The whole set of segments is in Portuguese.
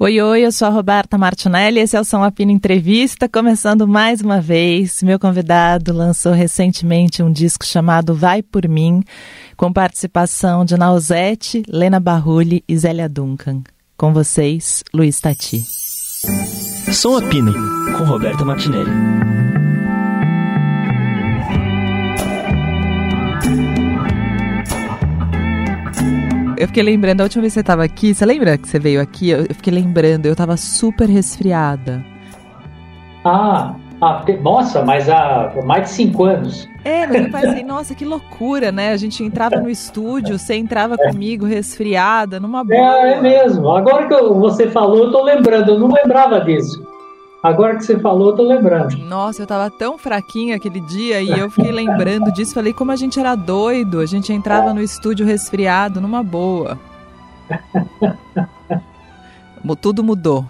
Oi, oi, eu sou a Roberta Martinelli, esse é o São Apino Entrevista, começando mais uma vez. Meu convidado lançou recentemente um disco chamado Vai Por Mim, com participação de Nausete, Lena Barrulli e Zélia Duncan. Com vocês, Luiz Tati. Som Apino, com Roberta Martinelli. Eu fiquei lembrando, a última vez que você estava aqui, você lembra que você veio aqui? Eu, fiquei lembrando, eu estava super resfriada. Ah, ah, nossa, mas há mais de cinco anos. É, mas eu pensei, nossa, que loucura, né? A gente entrava no estúdio, você entrava é. comigo resfriada, numa boa. É, é mesmo. Agora que você falou, eu tô lembrando, eu não lembrava disso. Agora que você falou, eu tô lembrando. Nossa, eu tava tão fraquinha aquele dia e eu fiquei lembrando disso. Falei como a gente era doido. A gente entrava no estúdio resfriado, numa boa. Tudo mudou.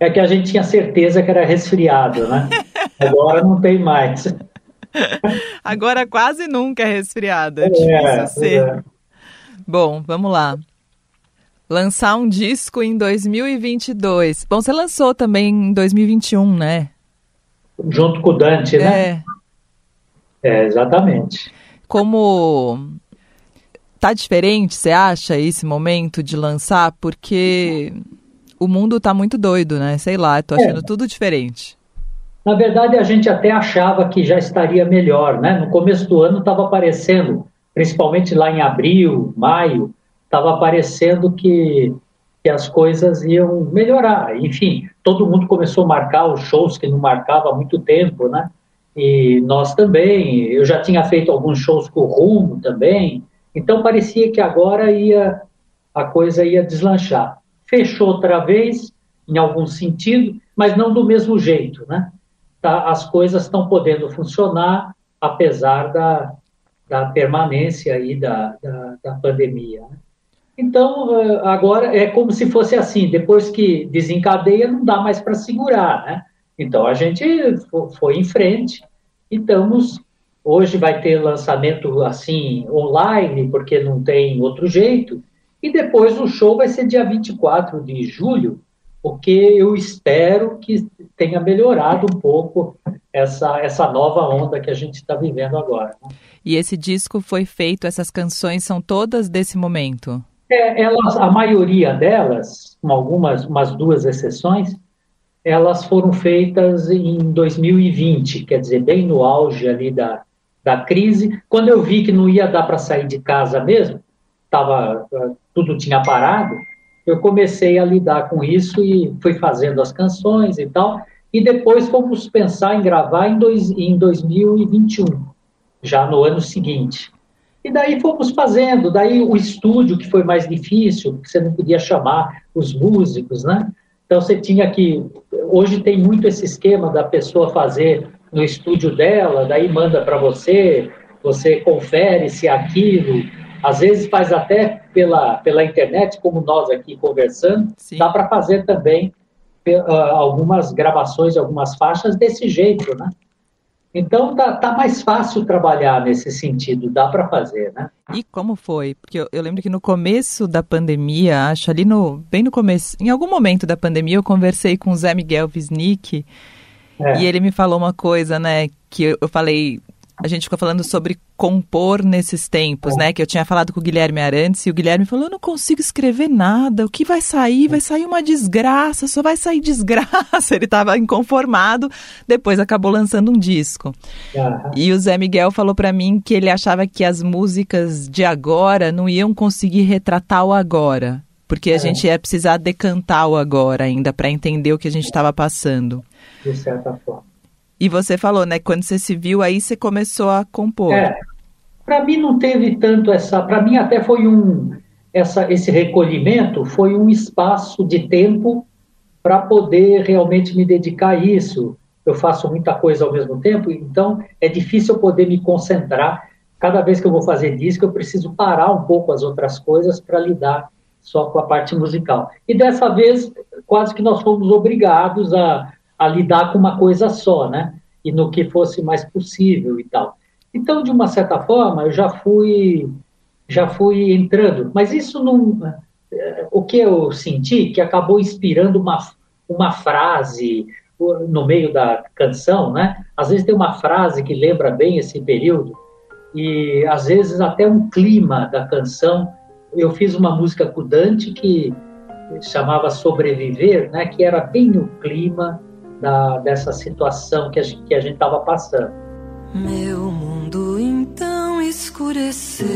É que a gente tinha certeza que era resfriado, né? Agora não tem mais. Agora quase nunca é resfriado. É, é difícil ser. É. Bom, vamos lá lançar um disco em 2022. Bom, você lançou também em 2021, né? Junto com o Dante, né? É, é exatamente. Como tá diferente, você acha, esse momento de lançar? Porque o mundo tá muito doido, né? Sei lá, tô achando é. tudo diferente. Na verdade, a gente até achava que já estaria melhor, né? No começo do ano estava aparecendo, principalmente lá em abril, maio, estava parecendo que, que as coisas iam melhorar. Enfim, todo mundo começou a marcar os shows que não marcava há muito tempo, né? E nós também. Eu já tinha feito alguns shows com o Rumo também. Então parecia que agora ia a coisa ia deslanchar. Fechou outra vez, em algum sentido, mas não do mesmo jeito, né? Tá, as coisas estão podendo funcionar apesar da, da permanência aí da, da, da pandemia. Né? Então, agora é como se fosse assim: depois que desencadeia, não dá mais para segurar, né? Então, a gente foi em frente e estamos. Hoje vai ter lançamento assim online, porque não tem outro jeito. E depois o show vai ser dia 24 de julho, porque eu espero que tenha melhorado um pouco essa, essa nova onda que a gente está vivendo agora. Né? E esse disco foi feito, essas canções são todas desse momento? É, elas, a maioria delas, com algumas umas duas exceções, elas foram feitas em 2020, quer dizer, bem no auge ali da, da crise. Quando eu vi que não ia dar para sair de casa mesmo, tava, tudo tinha parado, eu comecei a lidar com isso e fui fazendo as canções e tal. E depois fomos pensar em gravar em, dois, em 2021, já no ano seguinte. E daí fomos fazendo, daí o estúdio que foi mais difícil, porque você não podia chamar os músicos, né? Então você tinha que, hoje tem muito esse esquema da pessoa fazer no estúdio dela, daí manda para você, você confere se aquilo, às vezes faz até pela, pela internet, como nós aqui conversando, Sim. dá para fazer também uh, algumas gravações, algumas faixas desse jeito, né? Então tá, tá mais fácil trabalhar nesse sentido, dá para fazer, né? E como foi? Porque eu, eu, lembro que no começo da pandemia, acho ali no bem no começo, em algum momento da pandemia, eu conversei com o Zé Miguel Wisnik é. e ele me falou uma coisa, né? Que eu, eu falei, a gente ficou falando sobre compor nesses tempos, é. né? Que eu tinha falado com o Guilherme Arantes e o Guilherme falou: eu não consigo escrever nada, o que vai sair? Vai sair uma desgraça, só vai sair desgraça. Ele estava inconformado, depois acabou lançando um disco. Uhum. E o Zé Miguel falou para mim que ele achava que as músicas de agora não iam conseguir retratar o agora. Porque a é. gente ia precisar decantar o agora ainda para entender o que a gente estava passando. De certa forma. E você falou, né? Quando você se viu aí, você começou a compor. É, para mim não teve tanto essa. Para mim até foi um essa, esse recolhimento foi um espaço de tempo para poder realmente me dedicar a isso. Eu faço muita coisa ao mesmo tempo, então é difícil eu poder me concentrar. Cada vez que eu vou fazer disco, eu preciso parar um pouco as outras coisas para lidar só com a parte musical. E dessa vez, quase que nós fomos obrigados a, a lidar com uma coisa só, né? E no que fosse mais possível e tal. Então, de uma certa forma, eu já fui já fui entrando, mas isso não o que eu senti que acabou inspirando uma, uma frase no meio da canção, né? Às vezes tem uma frase que lembra bem esse período e às vezes até um clima da canção. Eu fiz uma música com Dante que chamava Sobreviver, né? Que era bem o clima da, dessa situação que a gente estava passando. Meu mundo então escureceu.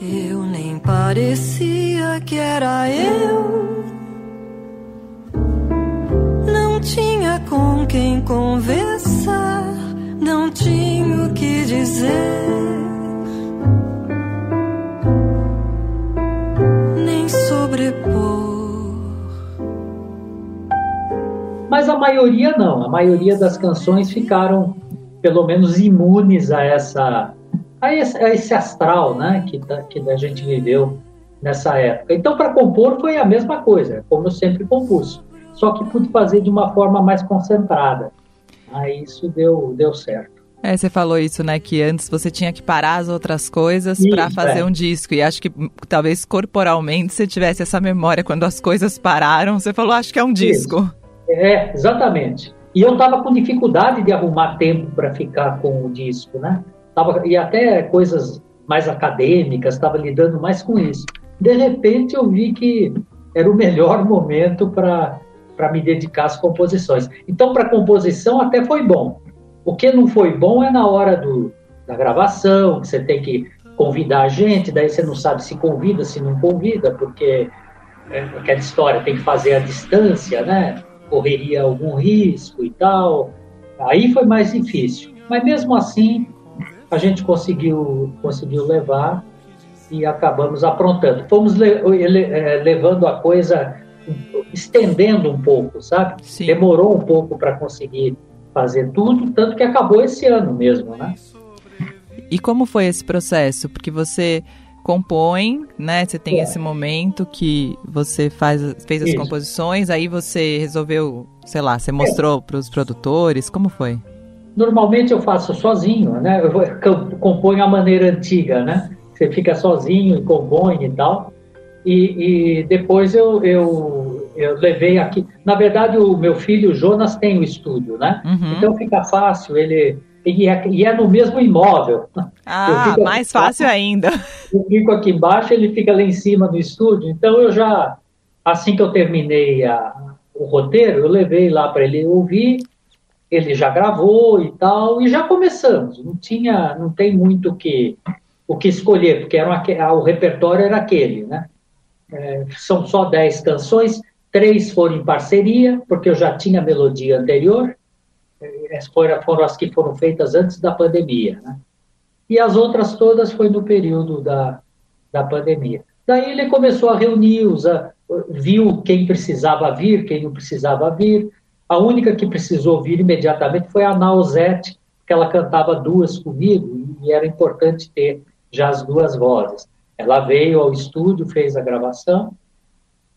Eu nem parecia que era eu. Não tinha com quem conversar, não tinha o que dizer. Mas a maioria não, a maioria das canções ficaram pelo menos imunes a essa a esse, a esse astral né, que, que a gente viveu nessa época. Então, para compor foi a mesma coisa, como eu sempre compus, só que pude fazer de uma forma mais concentrada. Aí isso deu, deu certo. É, você falou isso, né? Que antes você tinha que parar as outras coisas para fazer é. um disco. E acho que talvez corporalmente você tivesse essa memória. Quando as coisas pararam, você falou, acho que é um disco. É, exatamente. E eu estava com dificuldade de arrumar tempo para ficar com o disco, né? tava, e até coisas mais acadêmicas, estava lidando mais com isso. De repente eu vi que era o melhor momento para me dedicar às composições. Então, para composição até foi bom. O que não foi bom é na hora do, da gravação, que você tem que convidar a gente, daí você não sabe se convida, se não convida, porque é aquela história tem que fazer a distância, né? Correria algum risco e tal. Aí foi mais difícil. Mas mesmo assim, a gente conseguiu, conseguiu levar e acabamos aprontando. Fomos le, é, levando a coisa, estendendo um pouco, sabe? Sim. Demorou um pouco para conseguir fazer tudo, tanto que acabou esse ano mesmo, né? E como foi esse processo? Porque você compõe, né? Você tem é. esse momento que você faz, fez as Isso. composições, aí você resolveu, sei lá, você mostrou é. para os produtores, como foi? Normalmente eu faço sozinho, né? Eu componho a maneira antiga, né? Você fica sozinho e compõe e tal. E, e depois eu, eu, eu, levei aqui. Na verdade, o meu filho Jonas tem o estúdio, né? Uhum. Então fica fácil. Ele e é, e é, no mesmo imóvel. Ah, mais fácil ainda. Eu fico aqui embaixo, ele fica lá em cima no estúdio. Então eu já, assim que eu terminei a, o roteiro, eu levei lá para ele ouvir ele já gravou e tal, e já começamos. Não tinha, não tem muito que, o que escolher, porque era uma, o repertório era aquele, né? É, são só 10 canções, três foram em parceria, porque eu já tinha a melodia anterior, é, foram, foram as que foram feitas antes da pandemia, né? E as outras todas foi no período da, da pandemia. Daí ele começou a reunir, os, viu quem precisava vir, quem não precisava vir, a única que precisou vir imediatamente foi a Nausete, que ela cantava duas comigo e era importante ter já as duas vozes. Ela veio ao estúdio, fez a gravação,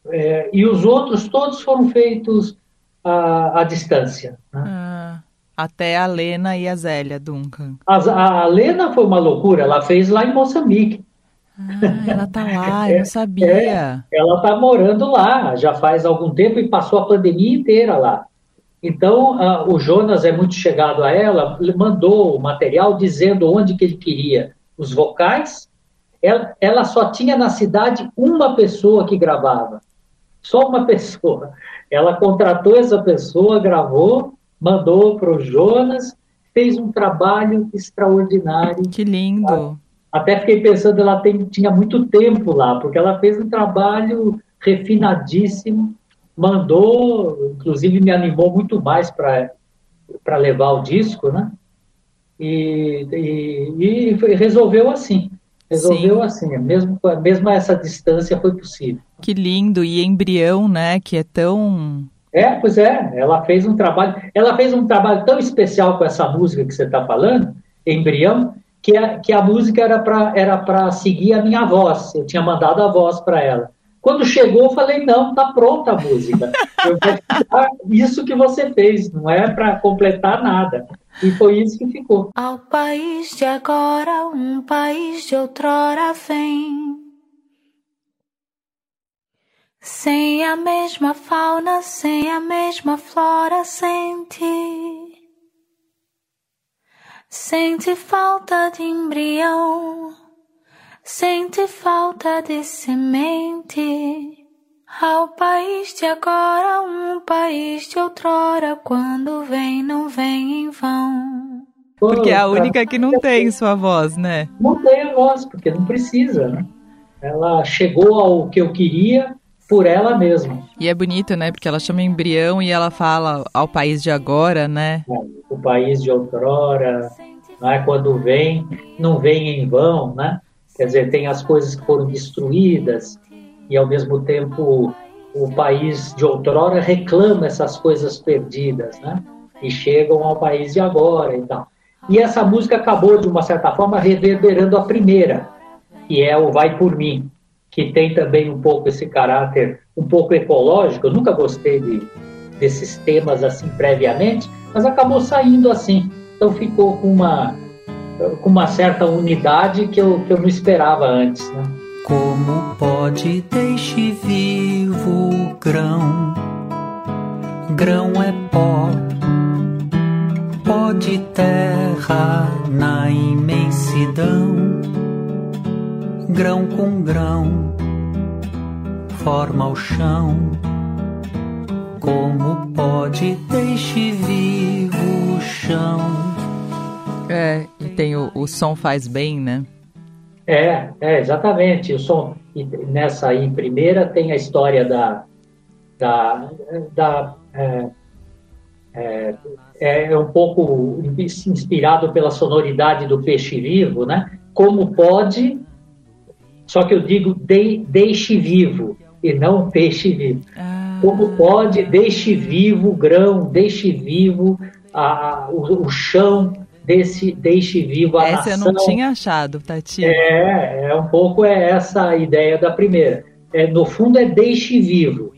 é, e os outros todos foram feitos à, à distância. Né? Ah, até a Lena e a Zélia Duncan. A, a Lena foi uma loucura, ela fez lá em Moçambique. Ah, ela tá lá, eu não sabia. É, ela tá morando lá, já faz algum tempo e passou a pandemia inteira lá. Então, o Jonas é muito chegado a ela, mandou o material dizendo onde que ele queria os vocais. Ela, ela só tinha na cidade uma pessoa que gravava, só uma pessoa. Ela contratou essa pessoa, gravou, mandou para o Jonas, fez um trabalho extraordinário. Que lindo! Até fiquei pensando, ela tem, tinha muito tempo lá, porque ela fez um trabalho refinadíssimo mandou, inclusive me animou muito mais para levar o disco, né? E, e, e resolveu assim. Resolveu Sim. assim, mesmo, mesmo essa distância foi possível. Que lindo, e embrião, né, que é tão... É, pois é, ela fez um trabalho, ela fez um trabalho tão especial com essa música que você está falando, embrião, que a, que a música era para era seguir a minha voz, eu tinha mandado a voz para ela. Quando chegou, eu falei: não, tá pronta a música. Eu vou isso que você fez, não é para completar nada. E foi isso que ficou. Ao país de agora, um país de outrora vem. Sem a mesma fauna, sem a mesma flora, sente. Sente falta de embrião, sente falta de semente. Ao país de agora, um país de outrora, quando vem, não vem em vão. Porque é a única que não tem sua voz, né? Não tem a voz, porque não precisa, né? Ela chegou ao que eu queria por ela mesma. E é bonito, né? Porque ela chama embrião e ela fala ao país de agora, né? É, o país de outrora, né? quando vem, não vem em vão, né? Quer dizer, tem as coisas que foram destruídas e ao mesmo tempo o país de outrora reclama essas coisas perdidas, né? E chegam ao país de agora e tal. E essa música acabou, de uma certa forma, reverberando a primeira, que é o Vai Por Mim que tem também um pouco esse caráter um pouco ecológico. Eu nunca gostei de, desses temas assim previamente, mas acabou saindo assim. Então ficou com uma, com uma certa unidade que eu, que eu não esperava antes. Né? Como pode deixe vivo o grão? Grão é pó, pó de terra na imensidão grão com grão, forma o chão. Como pode deixe vivo o chão? É, e tem o, o som faz bem, né? É, é, exatamente. O som, e nessa aí, primeira, tem a história da. da, da é, é, é um pouco inspirado pela sonoridade do peixe vivo, né? Como pode só que eu digo de, deixe vivo e não peixe vivo. Ah. Como pode, deixe vivo o grão, deixe vivo a, o, o chão, desse, deixe vivo a essa nação. eu não tinha achado, Tati. É, é um pouco é essa a ideia da primeira. É, no fundo é deixe vivo.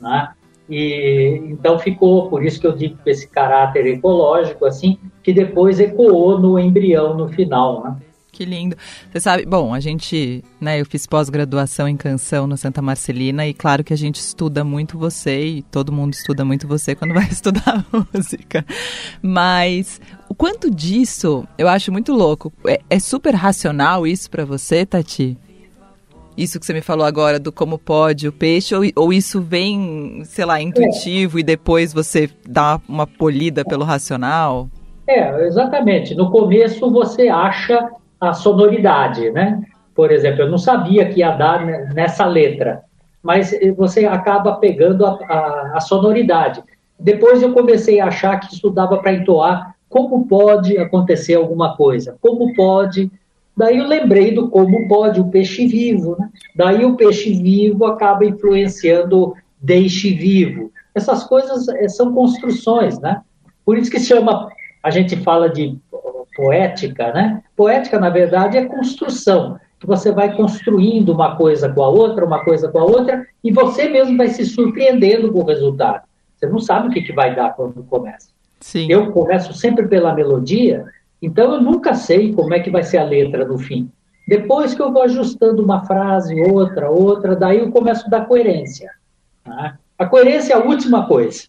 Né? E, então ficou, por isso que eu digo esse caráter ecológico, assim, que depois ecoou no embrião no final. Né? Que lindo. Você sabe, bom, a gente, né, eu fiz pós-graduação em canção no Santa Marcelina e claro que a gente estuda muito você e todo mundo estuda muito você quando vai estudar música. Mas o quanto disso eu acho muito louco. É, é super racional isso para você, Tati? Isso que você me falou agora do como pode o peixe, ou, ou isso vem, sei lá, intuitivo é. e depois você dá uma polida pelo racional? É, exatamente. No começo você acha a sonoridade, né? Por exemplo, eu não sabia que ia dar nessa letra, mas você acaba pegando a, a, a sonoridade. Depois eu comecei a achar que isso dava para entoar como pode acontecer alguma coisa, como pode. Daí eu lembrei do como pode o peixe vivo, né? Daí o peixe vivo acaba influenciando deixe vivo. Essas coisas eh, são construções, né? Por isso que chama, a gente fala de poética, né? Poética, na verdade, é construção, você vai construindo uma coisa com a outra, uma coisa com a outra, e você mesmo vai se surpreendendo com o resultado. Você não sabe o que, que vai dar quando começa. Sim. Eu começo sempre pela melodia, então eu nunca sei como é que vai ser a letra no fim. Depois que eu vou ajustando uma frase, outra, outra, daí eu começo a dar coerência. Né? A coerência é a última coisa.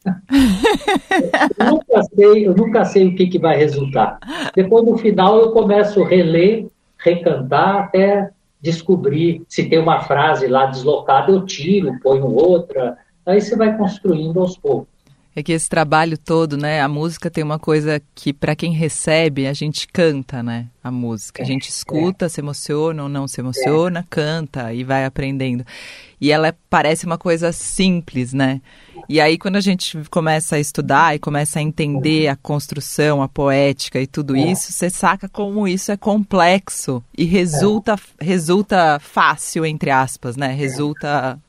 eu, nunca sei, eu nunca sei o que, que vai resultar. Depois, no final, eu começo a reler, recantar, até descobrir se tem uma frase lá deslocada, eu tiro, ponho outra. Aí você vai construindo aos poucos. É que esse trabalho todo, né? A música tem uma coisa que, para quem recebe, a gente canta, né? A música. A gente é, escuta, é. se emociona ou não se emociona, é. canta e vai aprendendo. E ela parece uma coisa simples, né? E aí, quando a gente começa a estudar e começa a entender a construção, a poética e tudo é. isso, você saca como isso é complexo e resulta, resulta fácil, entre aspas, né? Resulta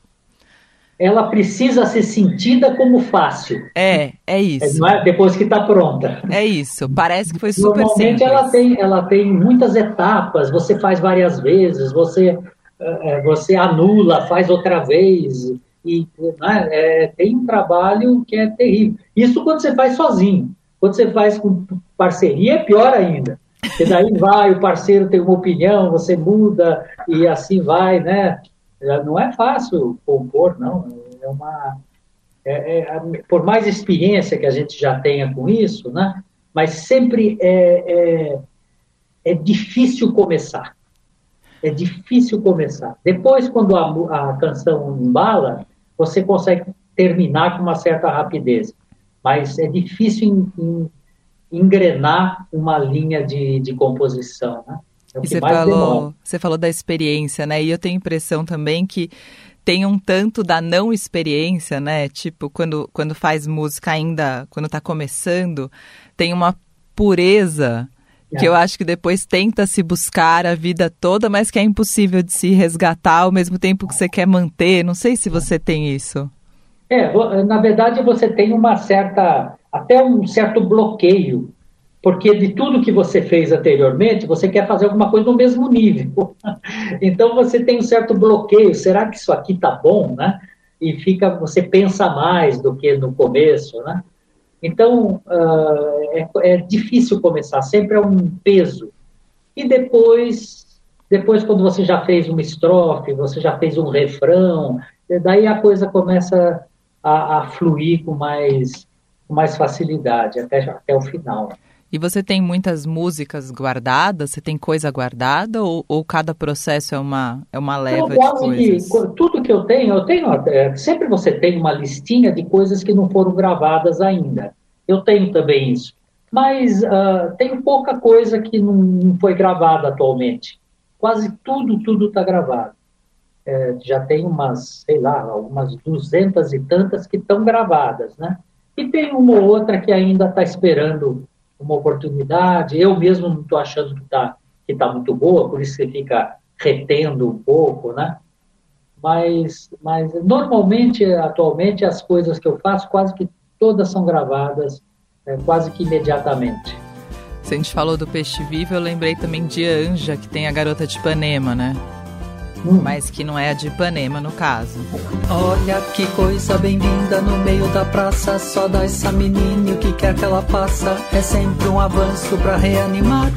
ela precisa ser sentida como fácil. É, é isso. É, depois que está pronta. É isso. Parece que foi super Normalmente simples. ela tem, ela tem muitas etapas. Você faz várias vezes. Você, é, você anula, faz outra vez. E né, é, tem um trabalho que é terrível. Isso quando você faz sozinho. Quando você faz com parceria é pior ainda. Porque daí vai, o parceiro tem uma opinião, você muda e assim vai, né? Não é fácil compor, não. É uma, é, é, por mais experiência que a gente já tenha com isso, né? Mas sempre é, é, é difícil começar. É difícil começar. Depois, quando a, a canção embala, você consegue terminar com uma certa rapidez. Mas é difícil em, em, engrenar uma linha de, de composição, né? É e você falou, você falou da experiência, né? E eu tenho a impressão também que tem um tanto da não experiência, né? Tipo, quando, quando faz música ainda, quando está começando, tem uma pureza que eu acho que depois tenta se buscar a vida toda, mas que é impossível de se resgatar ao mesmo tempo que você quer manter. Não sei se você tem isso. É, na verdade você tem uma certa, até um certo bloqueio porque de tudo que você fez anteriormente, você quer fazer alguma coisa no mesmo nível. então você tem um certo bloqueio. Será que isso aqui tá bom, né? E fica, você pensa mais do que no começo, né? Então uh, é, é, difícil começar. Sempre é um peso. E depois, depois quando você já fez uma estrofe, você já fez um refrão, daí a coisa começa a, a fluir com mais, com mais facilidade até até o final. E você tem muitas músicas guardadas? Você tem coisa guardada ou, ou cada processo é uma, é uma leva de coisas? Que, tudo que eu tenho, eu tenho é, sempre você tem uma listinha de coisas que não foram gravadas ainda. Eu tenho também isso. Mas uh, tem pouca coisa que não, não, foi gravada atualmente. Quase tudo, tudo está gravado. É, já tem umas, sei lá, algumas duzentas e tantas que estão gravadas, né? E tem uma ou outra que ainda está esperando uma oportunidade. Eu mesmo não estou achando que está que tá muito boa, por isso você fica retendo um pouco, né? Mas, mas normalmente, atualmente, as coisas que eu faço, quase que todas são gravadas, é, quase que imediatamente. Se a gente falou do Peixe Vivo, eu lembrei também de Anja, que tem a Garota de Ipanema, né? Hum. mas que não é a de Ipanema no caso. Olha que coisa bem-vinda no meio da praça, só dá essa menina o que quer que ela faça, é sempre um avanço para reanimar.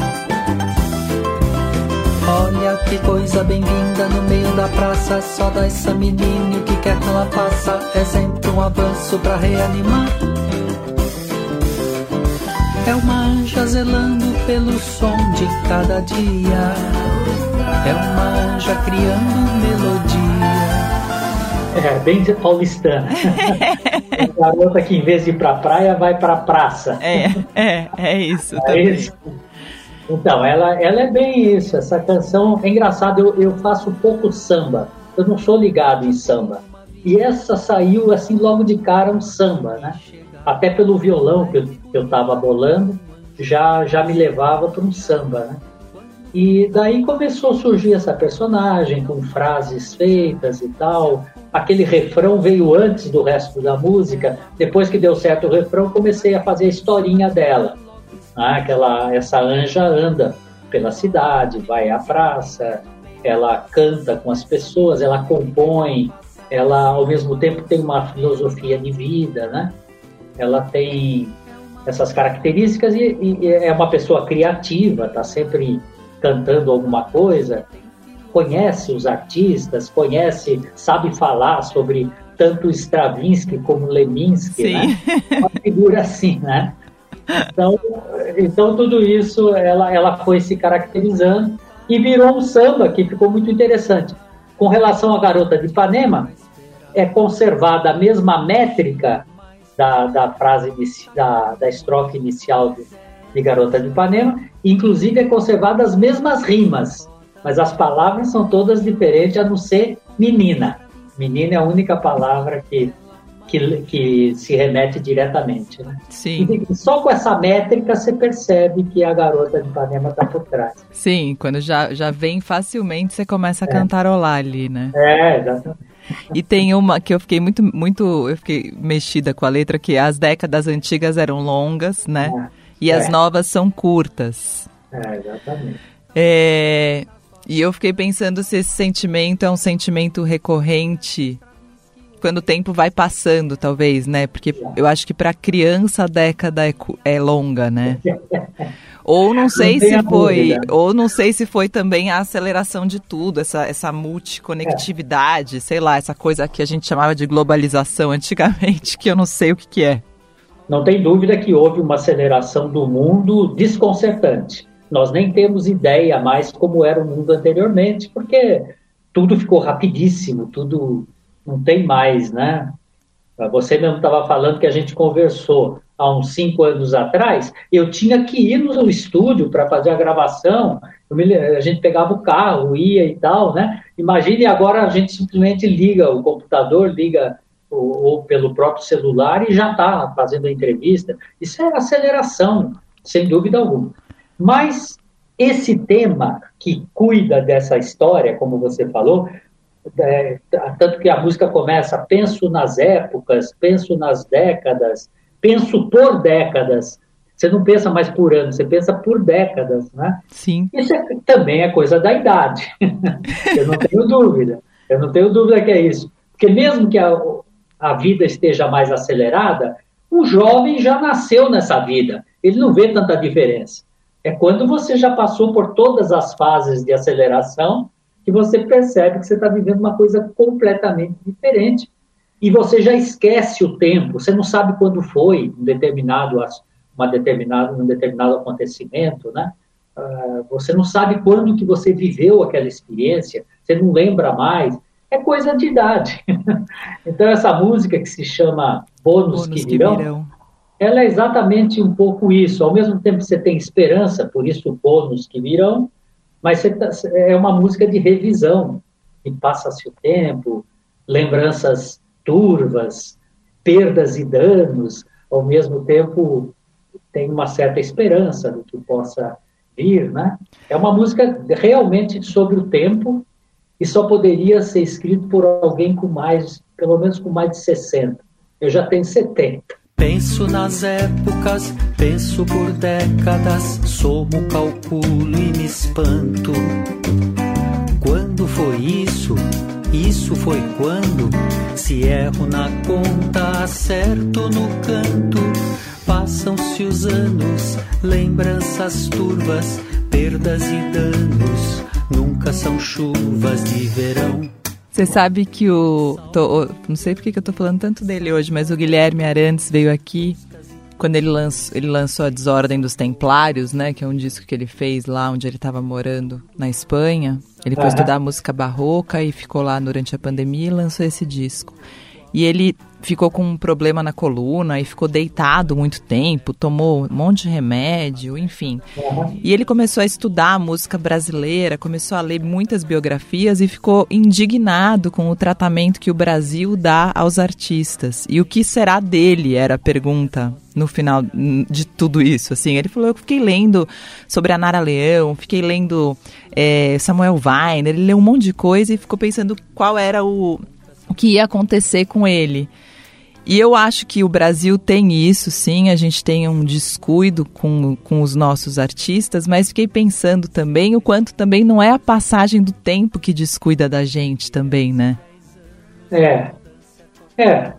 Olha que coisa bem-vinda no meio da praça, só dá essa menina o que quer que ela faça, é sempre um avanço para reanimar. É uma anja zelando pelo som de cada dia. É uma anja criando melodia. É, bem paulistana. é garota que em vez de ir pra praia, vai pra praça. É, é, é isso é Isso. Então, ela, ela é bem isso. Essa canção é engraçada. Eu, eu faço pouco samba. Eu não sou ligado em samba. E essa saiu assim logo de cara um samba, né? Até pelo violão que eu, que eu tava bolando, já, já me levava para um samba, né? E daí começou a surgir essa personagem com frases feitas e tal. Aquele refrão veio antes do resto da música. Depois que deu certo o refrão, comecei a fazer a historinha dela. Né? Aquela, essa anja anda pela cidade, vai à praça, ela canta com as pessoas, ela compõe, ela ao mesmo tempo tem uma filosofia de vida, né? Ela tem essas características e, e é uma pessoa criativa, está sempre cantando alguma coisa, conhece os artistas, conhece, sabe falar sobre tanto Stravinsky como Leminski, né? Uma figura assim, né? Então, então tudo isso ela, ela foi se caracterizando e virou um samba que ficou muito interessante. Com relação à Garota de Ipanema, é conservada a mesma métrica da, da frase da, da estrofe inicial de, de Garota de Ipanema, inclusive é conservada as mesmas rimas, mas as palavras são todas diferentes, a não ser menina. Menina é a única palavra que, que, que se remete diretamente. Né? Sim. E só com essa métrica você percebe que a garota de Ipanema está por trás. Sim, quando já, já vem facilmente, você começa a é. cantarolar ali, né? É, exatamente. E tem uma que eu fiquei muito, muito, eu fiquei mexida com a letra, que as décadas antigas eram longas, né? É e é. as novas são curtas. É, exatamente. É, e eu fiquei pensando se esse sentimento é um sentimento recorrente quando o tempo vai passando, talvez, né? Porque eu acho que para criança a década é, é longa, né? Ou não sei não se foi, dúvida. ou não sei se foi também a aceleração de tudo, essa, essa multiconectividade, é. sei lá, essa coisa que a gente chamava de globalização antigamente, que eu não sei o que, que é. Não tem dúvida que houve uma aceleração do mundo desconcertante. Nós nem temos ideia mais como era o mundo anteriormente, porque tudo ficou rapidíssimo, tudo não tem mais, né? Você mesmo estava falando que a gente conversou há uns cinco anos atrás. Eu tinha que ir no estúdio para fazer a gravação. Me, a gente pegava o carro, ia e tal, né? Imagine agora a gente simplesmente liga o computador, liga ou, ou pelo próprio celular e já está fazendo a entrevista. Isso é aceleração, sem dúvida alguma. Mas esse tema que cuida dessa história, como você falou, é, tanto que a música começa, penso nas épocas, penso nas décadas, penso por décadas. Você não pensa mais por ano, você pensa por décadas, né? Sim. Isso é, também é coisa da idade. eu não tenho dúvida. Eu não tenho dúvida que é isso. Porque mesmo que a, a vida esteja mais acelerada, o jovem já nasceu nessa vida. Ele não vê tanta diferença. É quando você já passou por todas as fases de aceleração que você percebe que você está vivendo uma coisa completamente diferente. E você já esquece o tempo, você não sabe quando foi um determinado, uma determinado, um determinado acontecimento, né? Uh, você não sabe quando que você viveu aquela experiência, você não lembra mais, é coisa de idade. então essa música que se chama Bônus, Bônus que, virão, que virão, ela é exatamente um pouco isso. Ao mesmo tempo que você tem esperança, por isso bônus que virão, mas tá, é uma música de revisão, e passa-se o tempo, lembranças turvas, perdas e danos, ao mesmo tempo tem uma certa esperança do que possa vir, né? É uma música realmente sobre o tempo e só poderia ser escrito por alguém com mais, pelo menos com mais de 60. Eu já tenho 70. Penso nas épocas, penso por décadas, somo, calculo e me espanto. Quando foi isso? Isso foi quando? Se erro na conta, acerto no canto. Passam-se os anos, lembranças turvas, perdas e danos. Nunca são chuvas de verão. Você sabe que o. Tô, não sei porque que eu tô falando tanto dele hoje, mas o Guilherme Arantes veio aqui quando ele lançou, ele lançou a Desordem dos Templários, né? Que é um disco que ele fez lá onde ele estava morando na Espanha. Ele foi uhum. estudar música barroca e ficou lá durante a pandemia e lançou esse disco. E ele ficou com um problema na coluna e ficou deitado muito tempo, tomou um monte de remédio, enfim. E ele começou a estudar música brasileira, começou a ler muitas biografias e ficou indignado com o tratamento que o Brasil dá aos artistas. E o que será dele era a pergunta no final de tudo isso, assim. Ele falou, eu fiquei lendo sobre a Nara Leão, fiquei lendo é, Samuel Weiner, ele leu um monte de coisa e ficou pensando qual era o, o que ia acontecer com ele. E eu acho que o Brasil tem isso, sim, a gente tem um descuido com, com os nossos artistas, mas fiquei pensando também o quanto também não é a passagem do tempo que descuida da gente também, né? É. É.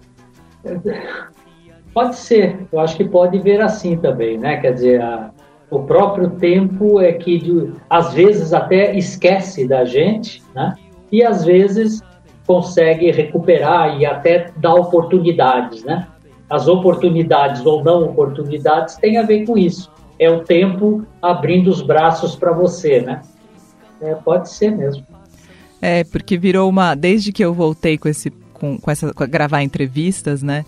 Pode ser, eu acho que pode ver assim também, né? Quer dizer, a, o próprio tempo é que às vezes até esquece da gente, né? E às vezes consegue recuperar e até dar oportunidades, né? As oportunidades ou não oportunidades têm a ver com isso. É o tempo abrindo os braços para você, né? É, pode ser mesmo. É, porque virou uma. Desde que eu voltei com esse. com, com essa. Com gravar entrevistas, né?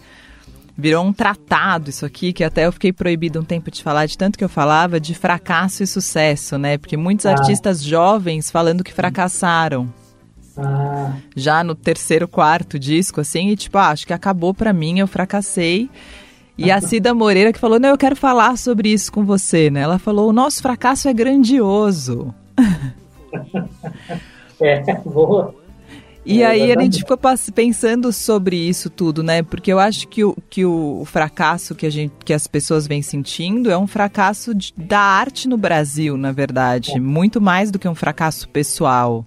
Virou um tratado isso aqui, que até eu fiquei proibido um tempo de falar, de tanto que eu falava de fracasso e sucesso, né? Porque muitos ah. artistas jovens falando que fracassaram. Ah. Já no terceiro, quarto disco, assim, e tipo, ah, acho que acabou para mim, eu fracassei. E a Cida Moreira que falou, não, eu quero falar sobre isso com você, né? Ela falou, o nosso fracasso é grandioso. é, boa. E é, aí a gente ficou pensando sobre isso tudo, né? Porque eu acho que o, que o fracasso que, a gente, que as pessoas vêm sentindo é um fracasso de, da arte no Brasil, na verdade. É. Muito mais do que um fracasso pessoal.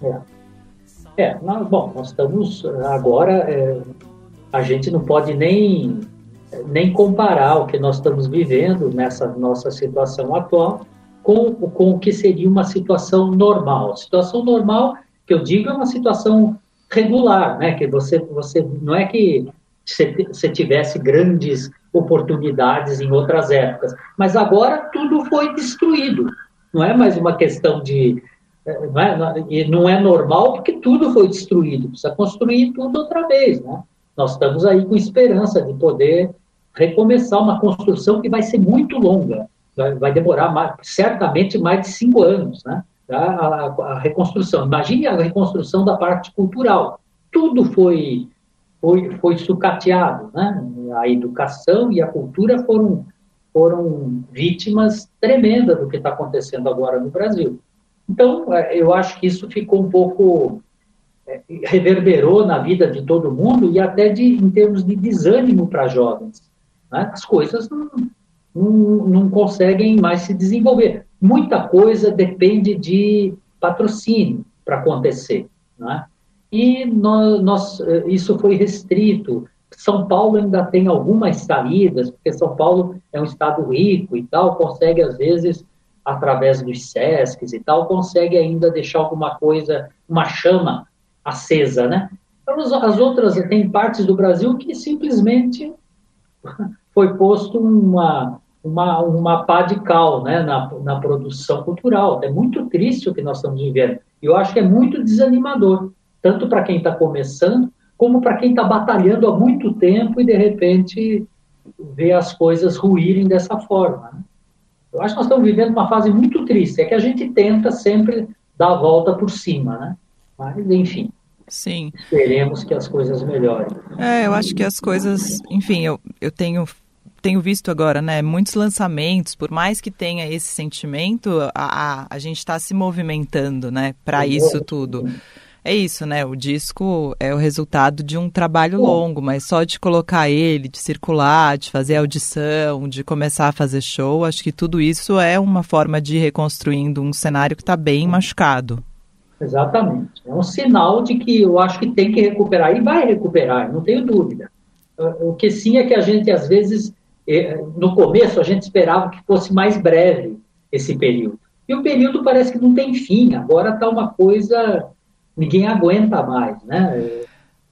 É. É, nós, bom, nós estamos agora, é, a gente não pode nem nem comparar o que nós estamos vivendo nessa nossa situação atual com, com o que seria uma situação normal. Situação normal, que eu digo, é uma situação regular, né? Que você, você não é que você tivesse grandes oportunidades em outras épocas, mas agora tudo foi destruído. Não é mais uma questão de não é, não é normal porque tudo foi destruído. Precisa construir tudo outra vez, né? Nós estamos aí com esperança de poder recomeçar uma construção que vai ser muito longa, vai, vai demorar mais, certamente mais de cinco anos, né? A, a, a, reconstrução. Imagine a reconstrução da parte cultural. Tudo foi, foi, foi sucateado, né? A educação e a cultura foram, foram vítimas tremendas do que está acontecendo agora no Brasil. Então, é, eu acho que isso ficou um pouco é, reverberou na vida de todo mundo e até de, em termos de desânimo para jovens. Né? As coisas não, não, não conseguem mais se desenvolver. Muita coisa depende de patrocínio para acontecer. Né? E nós, nós, isso foi restrito. São Paulo ainda tem algumas saídas, porque São Paulo é um estado rico e tal, consegue, às vezes, através dos SESCs e tal, consegue ainda deixar alguma coisa, uma chama acesa, né? Então, as outras, tem partes do Brasil que simplesmente foi posto uma, uma, uma pá de cal né, na, na produção cultural. É muito triste o que nós estamos vivendo. E eu acho que é muito desanimador, tanto para quem está começando, como para quem está batalhando há muito tempo e, de repente, vê as coisas ruírem dessa forma. Né? Eu acho que nós estamos vivendo uma fase muito triste. É que a gente tenta sempre dar a volta por cima, né? Mas, enfim. Sim. Esperemos que as coisas melhorem. É, eu acho que as coisas, enfim, eu, eu tenho tenho visto agora, né, muitos lançamentos, por mais que tenha esse sentimento, a, a, a gente está se movimentando, né, para isso tudo. É isso, né? O disco é o resultado de um trabalho longo, mas só de colocar ele, de circular, de fazer audição, de começar a fazer show, acho que tudo isso é uma forma de ir reconstruindo um cenário que está bem machucado. Exatamente. É um sinal de que eu acho que tem que recuperar e vai recuperar, não tenho dúvida. O que sim é que a gente, às vezes, é, no começo, a gente esperava que fosse mais breve esse período. E o período parece que não tem fim, agora está uma coisa. Ninguém aguenta mais, né?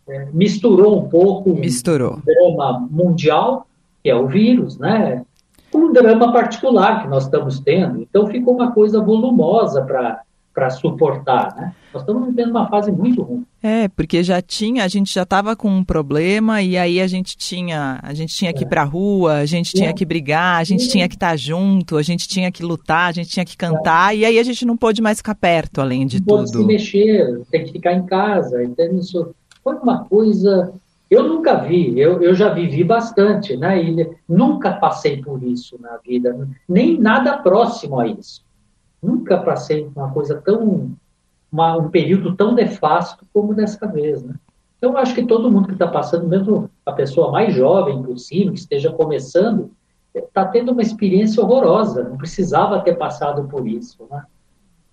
É, misturou um pouco misturou. um drama mundial, que é o vírus, né? Com um drama particular que nós estamos tendo. Então ficou uma coisa volumosa para para suportar, né? Nós estamos vivendo uma fase muito ruim. É, porque já tinha, a gente já estava com um problema e aí a gente tinha, a gente tinha que ir para a rua, a gente tinha é. que brigar, a gente tinha que estar tá junto, a gente tinha que lutar, a gente tinha que cantar é. e aí a gente não pôde mais ficar perto, além de não tudo. Pode se mexer, tem que ficar em casa, então isso foi uma coisa eu nunca vi, eu, eu já vivi bastante, né? E nunca passei por isso na vida, nem nada próximo a isso. Nunca passei uma coisa tão. Uma, um período tão nefasto como dessa vez, né? Então, acho que todo mundo que está passando, mesmo a pessoa mais jovem possível, que esteja começando, está tendo uma experiência horrorosa. Não precisava ter passado por isso, né?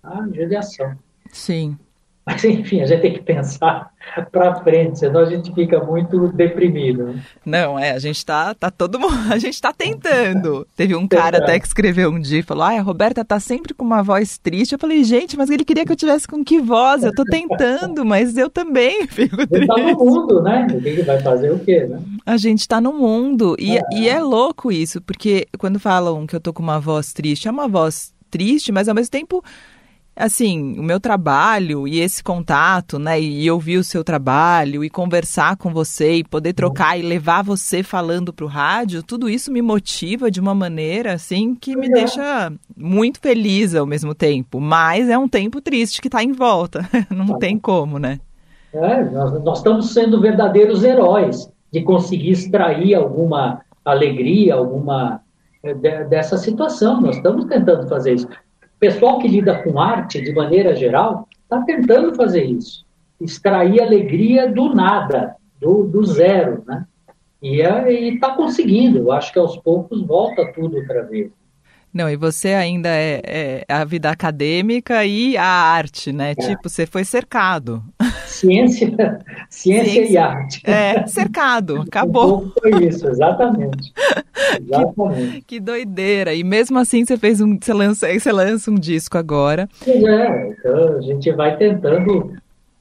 Ah, judiação. Sim. Mas, enfim, a gente tem que pensar para frente, senão a gente fica muito deprimido. Não, é, a gente está tá todo mundo, a gente está tentando. Teve um cara até que escreveu um dia e falou: ah, a Roberta tá sempre com uma voz triste. Eu falei, gente, mas ele queria que eu tivesse com que voz? Eu estou tentando, mas eu também fico triste. Está no mundo, né? Ele vai fazer o quê, né? A gente está no mundo. E é. e é louco isso, porque quando falam que eu tô com uma voz triste, é uma voz triste, mas ao mesmo tempo assim, o meu trabalho e esse contato, né, e ouvir o seu trabalho e conversar com você e poder trocar e levar você falando para o rádio, tudo isso me motiva de uma maneira assim que me deixa muito feliz ao mesmo tempo, mas é um tempo triste que está em volta, não tem como, né? É, nós, nós estamos sendo verdadeiros heróis de conseguir extrair alguma alegria, alguma eh, dessa situação. Nós estamos tentando fazer isso pessoal que lida com arte, de maneira geral, está tentando fazer isso. Extrair alegria do nada, do, do zero, né? E está conseguindo. Eu acho que aos poucos volta tudo outra vez. Não, e você ainda é, é, a vida acadêmica e a arte, né? É. Tipo, você foi cercado. Ciência, ciência, ciência, e arte. É, cercado, acabou. Um foi isso, exatamente. exatamente. Que, que, doideira. E mesmo assim você fez um. Você lança, você lança um disco agora. É, então a gente vai tentando.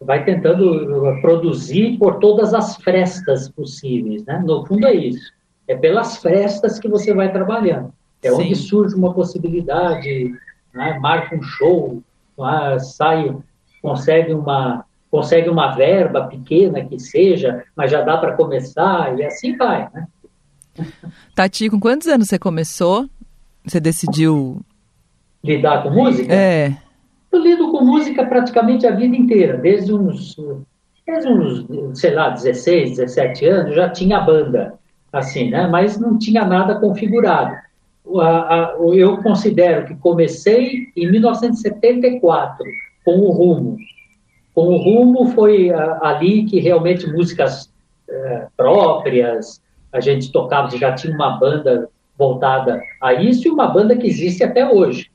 Vai tentando produzir por todas as frestas possíveis, né? No fundo é isso. É pelas frestas que você vai trabalhando. É Sim. onde surge uma possibilidade, né? marca um show, né? sai, consegue uma, consegue uma verba pequena que seja, mas já dá para começar e assim vai, né? Tati, com quantos anos você começou? Você decidiu lidar com música? É. Eu lido com música praticamente a vida inteira, desde uns, desde uns, sei lá, 16, 17 anos, já tinha banda, assim, né? Mas não tinha nada configurado eu considero que comecei em 1974 com o Rumo. O Rumo foi ali que realmente músicas é, próprias, a gente tocava, já tinha uma banda voltada a isso e uma banda que existe até hoje.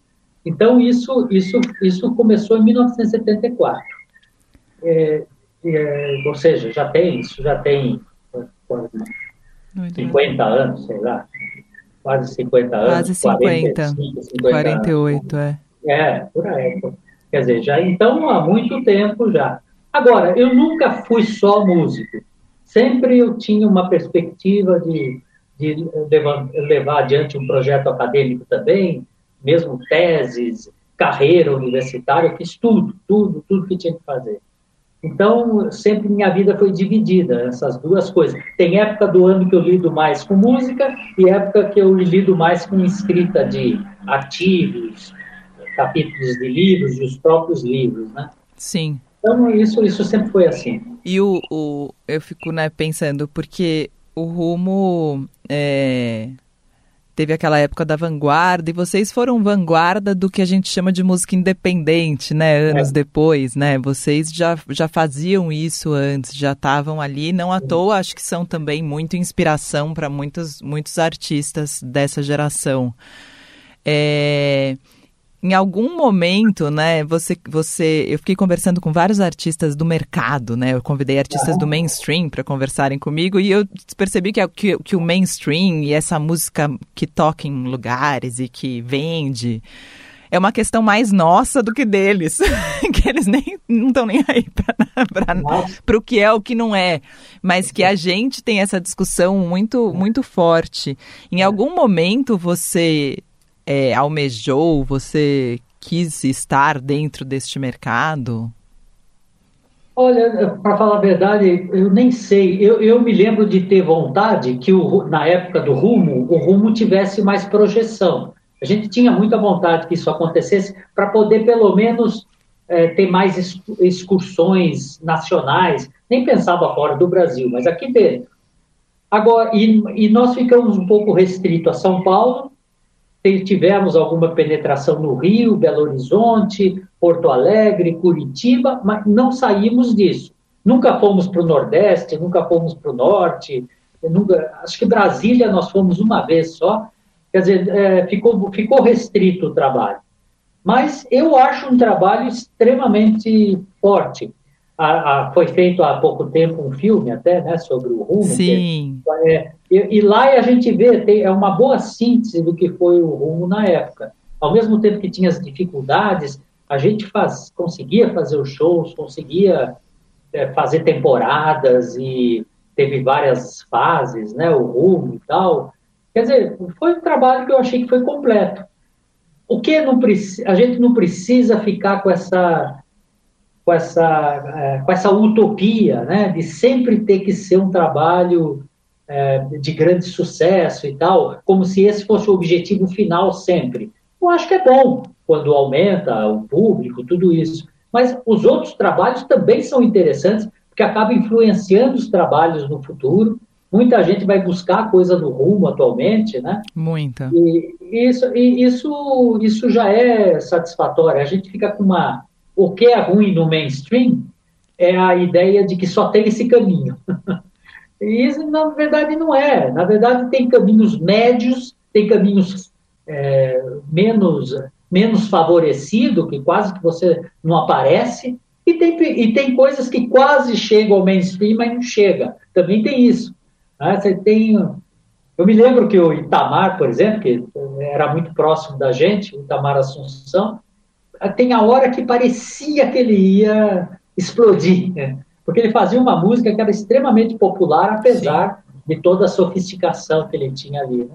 Então isso isso isso começou em 1974. É, é, ou seja, já tem isso já tem 50 anos, sei lá quase 50 anos. Quase 50. 45, 50 48, anos. é. É, por aí. Quer dizer, já então há muito tempo já. Agora, eu nunca fui só músico. Sempre eu tinha uma perspectiva de, de levar, levar adiante um projeto acadêmico também, mesmo teses, carreira universitária, eu fiz tudo, tudo, tudo que tinha que fazer. Então, sempre minha vida foi dividida, essas duas coisas. Tem época do ano que eu lido mais com música e época que eu lido mais com escrita de artigos, capítulos de livros e os próprios livros, né? Sim. Então, isso, isso sempre foi assim. E o, o eu fico né, pensando, porque o rumo é, teve aquela época da vanguarda, e vocês foram vanguarda do que a gente chama de música independente, né? Anos é. depois, né? Vocês já, já faziam isso antes, já estavam ali. Não à toa, acho que são também muito inspiração para muitos, muitos artistas dessa geração. É em algum momento, né, você, você, eu fiquei conversando com vários artistas do mercado, né, eu convidei artistas do mainstream para conversarem comigo e eu percebi que, que, que o mainstream e essa música que toca em lugares e que vende é uma questão mais nossa do que deles, que eles nem não estão nem aí para o que é o que não é, mas que a gente tem essa discussão muito muito forte. Em algum momento você é, almejou, você quis estar dentro deste mercado? Olha, para falar a verdade, eu nem sei. Eu, eu me lembro de ter vontade que o, na época do Rumo, o Rumo tivesse mais projeção. A gente tinha muita vontade que isso acontecesse para poder, pelo menos, é, ter mais excursões nacionais. Nem pensava fora do Brasil, mas aqui dentro. Agora, e, e nós ficamos um pouco restritos a São Paulo, tivemos alguma penetração no Rio, Belo Horizonte, Porto Alegre, Curitiba, mas não saímos disso. Nunca fomos para o Nordeste, nunca fomos para o Norte, nunca, acho que Brasília nós fomos uma vez só, quer dizer, é, ficou, ficou restrito o trabalho. Mas eu acho um trabalho extremamente forte. A, a, foi feito há pouco tempo um filme até, né, sobre o rumo. Sim. Que, é, e, e, lá a gente vê, tem, é uma boa síntese do que foi o rumo na época. Ao mesmo tempo que tinha as dificuldades, a gente faz, conseguia fazer os shows, conseguia é, fazer temporadas e teve várias fases, né, o rumo e tal. Quer dizer, foi um trabalho que eu achei que foi completo. O que não a gente não precisa ficar com essa com essa é, com essa utopia, né, de sempre ter que ser um trabalho é, de grande sucesso e tal, como se esse fosse o objetivo final sempre. Eu acho que é bom quando aumenta o público, tudo isso. Mas os outros trabalhos também são interessantes, porque acabam influenciando os trabalhos no futuro. Muita gente vai buscar coisa no rumo atualmente, né? Muita. E isso, e isso, isso já é satisfatório. A gente fica com uma. O que é ruim no mainstream é a ideia de que só tem esse caminho. E isso, na verdade, não é. Na verdade, tem caminhos médios, tem caminhos é, menos, menos favorecidos, que quase que você não aparece, E tem, e tem coisas que quase chegam ao mainstream, mas não chega. Também tem isso. Né? Você tem. Eu me lembro que o Itamar, por exemplo, que era muito próximo da gente, o Itamar Assunção, tem a hora que parecia que ele ia explodir, né? porque ele fazia uma música que era extremamente popular, apesar Sim. de toda a sofisticação que ele tinha ali. Né?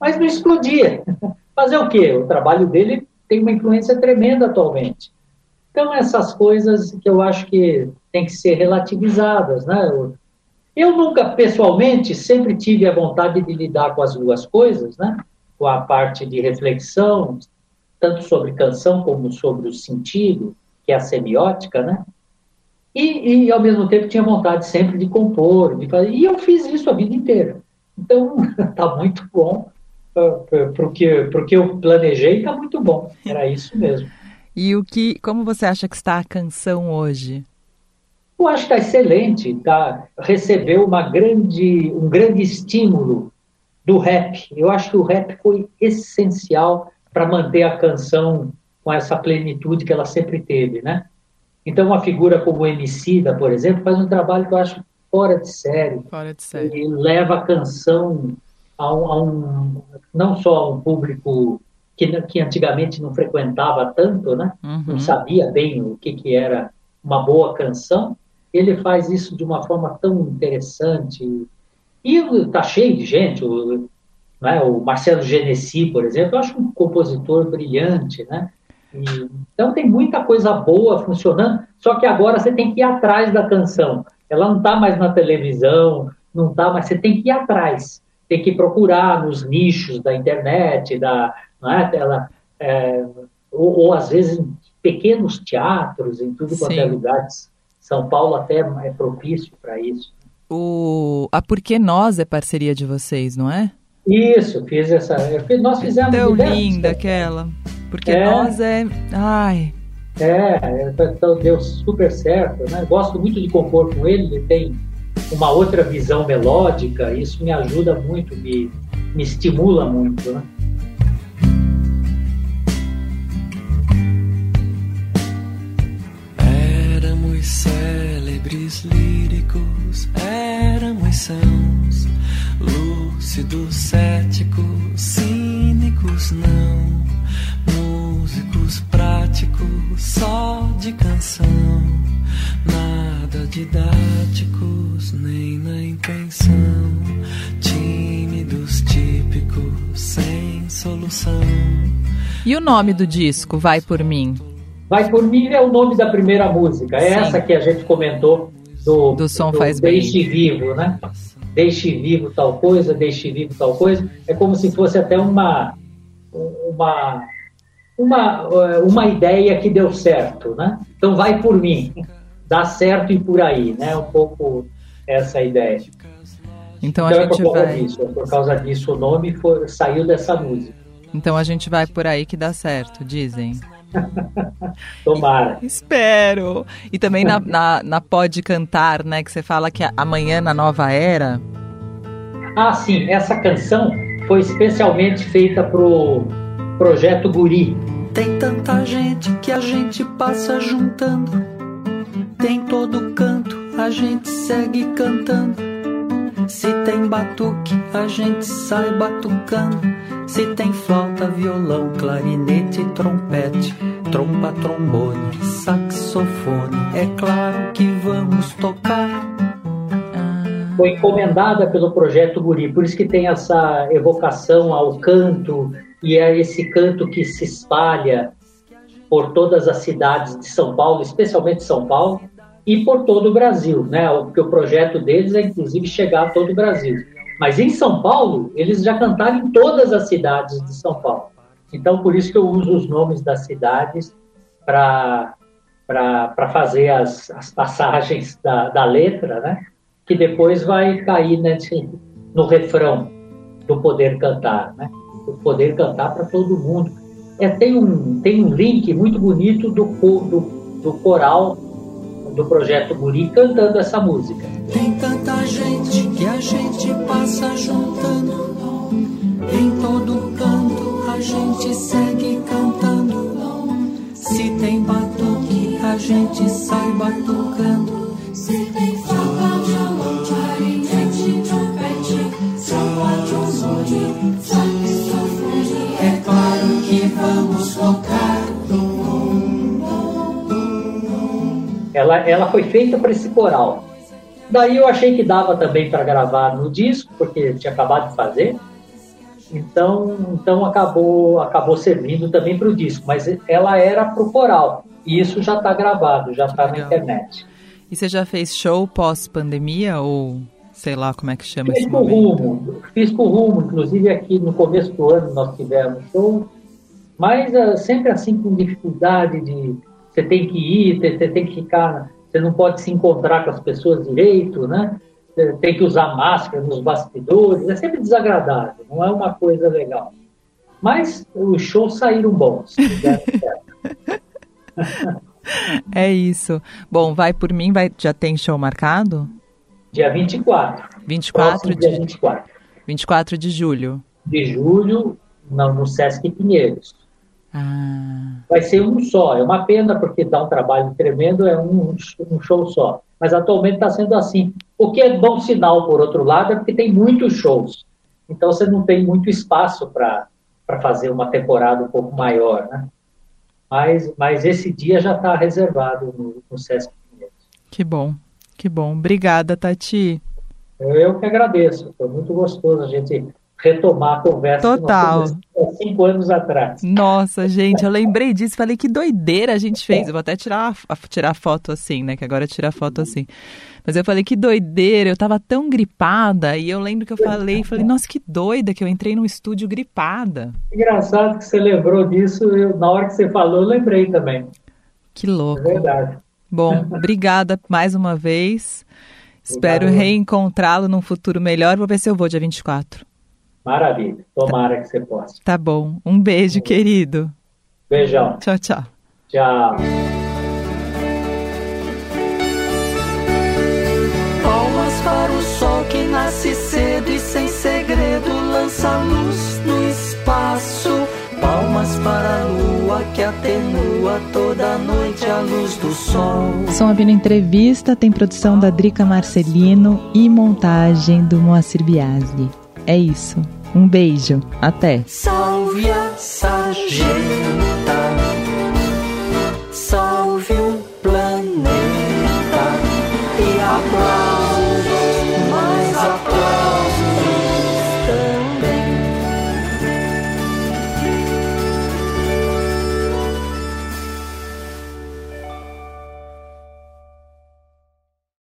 Mas não explodia. Fazer o quê? O trabalho dele tem uma influência tremenda atualmente. Então, essas coisas que eu acho que tem que ser relativizadas, né? Eu nunca, pessoalmente, sempre tive a vontade de lidar com as duas coisas, né? Com a parte de reflexão, tanto sobre canção como sobre o sentido, que é a semiótica, né? E, e ao mesmo tempo tinha vontade sempre de compor, de fazer. E eu fiz isso a vida inteira. Então, tá muito bom para o que, que eu planejei, está muito bom. Era isso mesmo. E o que, como você acha que está a canção hoje? Eu acho que está excelente. Tá, recebeu uma grande, um grande estímulo do rap. Eu acho que o rap foi essencial para manter a canção com essa plenitude que ela sempre teve, né? Então, uma figura como o Emicida, por exemplo, faz um trabalho que eu acho fora de série. Fora de série. Ele leva a canção a um, a um, não só a um público que, que antigamente não frequentava tanto, né? Uhum. não sabia bem o que, que era uma boa canção, ele faz isso de uma forma tão interessante. E está cheio de gente, o, né, o Marcelo Genesi, por exemplo, eu acho um compositor brilhante, né? E, então tem muita coisa boa funcionando, só que agora você tem que ir atrás da canção. Ela não está mais na televisão, não está, mas você tem que ir atrás tem que procurar nos nichos da internet, da, não é? Ela, é, ou, ou, às vezes em pequenos teatros, em tudo quanto é lugar. São Paulo até é propício para isso. O, a Porque Nós é parceria de vocês, não é? Isso, fiz essa. Fiz, nós fizemos. Tão linda aquela. Porque é, nós é. Ai. É, então deu super certo, né? Gosto muito de compor com ele, ele tem uma outra visão melódica, isso me ajuda muito, me, me estimula muito. Né? Éramos célebres líricos, éramos sãos, lúcidos, céticos, cínicos não, músicos práticos, só de canção, nada didáticos nem na intenção, tímidos, típicos, sem solução. E o nome do disco, Vai Por Mim? Vai Por Mim é o nome da primeira música, é Sim. essa que a gente comentou do, do Som do Faz Bem. Deixe Vivo, né? Deixe vivo tal coisa, deixe vivo tal coisa. É como se fosse até uma, uma, uma, uma ideia que deu certo, né? Então vai por mim dá certo e por aí, né? Um pouco essa ideia. Então, a então, é gente por vai. Disso, é por causa disso o nome foi, saiu dessa música. Então a gente vai por aí que dá certo, dizem. Tomara. Espero. E também na, na, na Pode Cantar, né? Que você fala que amanhã na nova era. Ah, sim. Essa canção foi especialmente feita pro projeto Guri. Tem tanta gente que a gente passa juntando tem todo canto, a gente segue cantando. Se tem batuque, a gente sai batucando. Se tem flauta, violão, clarinete, trompete, trompa, trombone, saxofone, é claro que vamos tocar. Foi encomendada pelo projeto Guri, por isso que tem essa evocação ao canto e é esse canto que se espalha por todas as cidades de São Paulo, especialmente São Paulo, e por todo o Brasil, né? Porque o projeto deles é inclusive chegar a todo o Brasil. Mas em São Paulo, eles já cantaram em todas as cidades de São Paulo. Então, por isso que eu uso os nomes das cidades para fazer as, as passagens da, da letra, né? Que depois vai cair nesse, no refrão do poder cantar, né? O poder cantar para todo mundo é, tem, um, tem um link muito bonito do, do, do coral do projeto Guri cantando essa música. Tem tanta gente que a gente passa juntando, em todo canto a gente segue cantando. Se tem batuque, a gente sai batucando. Se tem flauta, violão, clarinete, trompete, sapato, zori, saxofone, é claro que vamos tocar. Ela, ela foi feita para esse coral. Daí eu achei que dava também para gravar no disco, porque tinha acabado de fazer. Então, então acabou, acabou servindo também para o disco, mas ela era para o coral. E isso já está gravado, já está na internet. E você já fez show pós-pandemia ou sei lá como é que chama fiz esse momento? Rumo, fiz com o Rumo, inclusive aqui no começo do ano nós tivemos show, mas uh, sempre assim com dificuldade de você tem que ir, você tem que ficar, você não pode se encontrar com as pessoas direito, né? tem que usar máscara nos bastidores, é sempre desagradável, não é uma coisa legal. Mas os shows saíram bons. é isso. Bom, vai por mim, vai, já tem show marcado? Dia 24. 24 de, dia 24. 24 de julho. De julho, não, no Sesc Pinheiros. Ah. Vai ser um só. É uma pena porque dá um trabalho tremendo, é um, um show só. Mas atualmente está sendo assim. O que é bom sinal, por outro lado, é porque tem muitos shows. Então você não tem muito espaço para fazer uma temporada um pouco maior, né? Mas, mas esse dia já está reservado no, no Sesc Pinheiros. Que bom, que bom. Obrigada, Tati. Eu, eu que agradeço. Foi muito gostoso a gente retomar a conversa Total. há cinco anos atrás. Nossa, gente, eu lembrei disso, falei que doideira a gente fez. Eu vou até tirar, tirar foto assim, né? Que agora tira foto assim. Mas eu falei que doideira, eu tava tão gripada e eu lembro que eu falei, falei, nossa, que doida que eu entrei num estúdio gripada. Engraçado que você lembrou disso, eu, na hora que você falou, eu lembrei também. Que louco. É verdade. Bom, obrigada mais uma vez. Espero reencontrá-lo num futuro melhor. Vou ver se eu vou dia 24. Maravilha. Tomara que você possa. Tá bom. Um beijo, querido. Beijão. Tchau, tchau. Tchau. Palmas para o sol que nasce cedo e sem segredo lança luz no espaço. Palmas para a lua que atenua toda noite a luz do sol. Som Abino Entrevista tem produção da Drica Marcelino e montagem do Moacir Biasli. É isso. Um beijo, até! Salve a sargenta.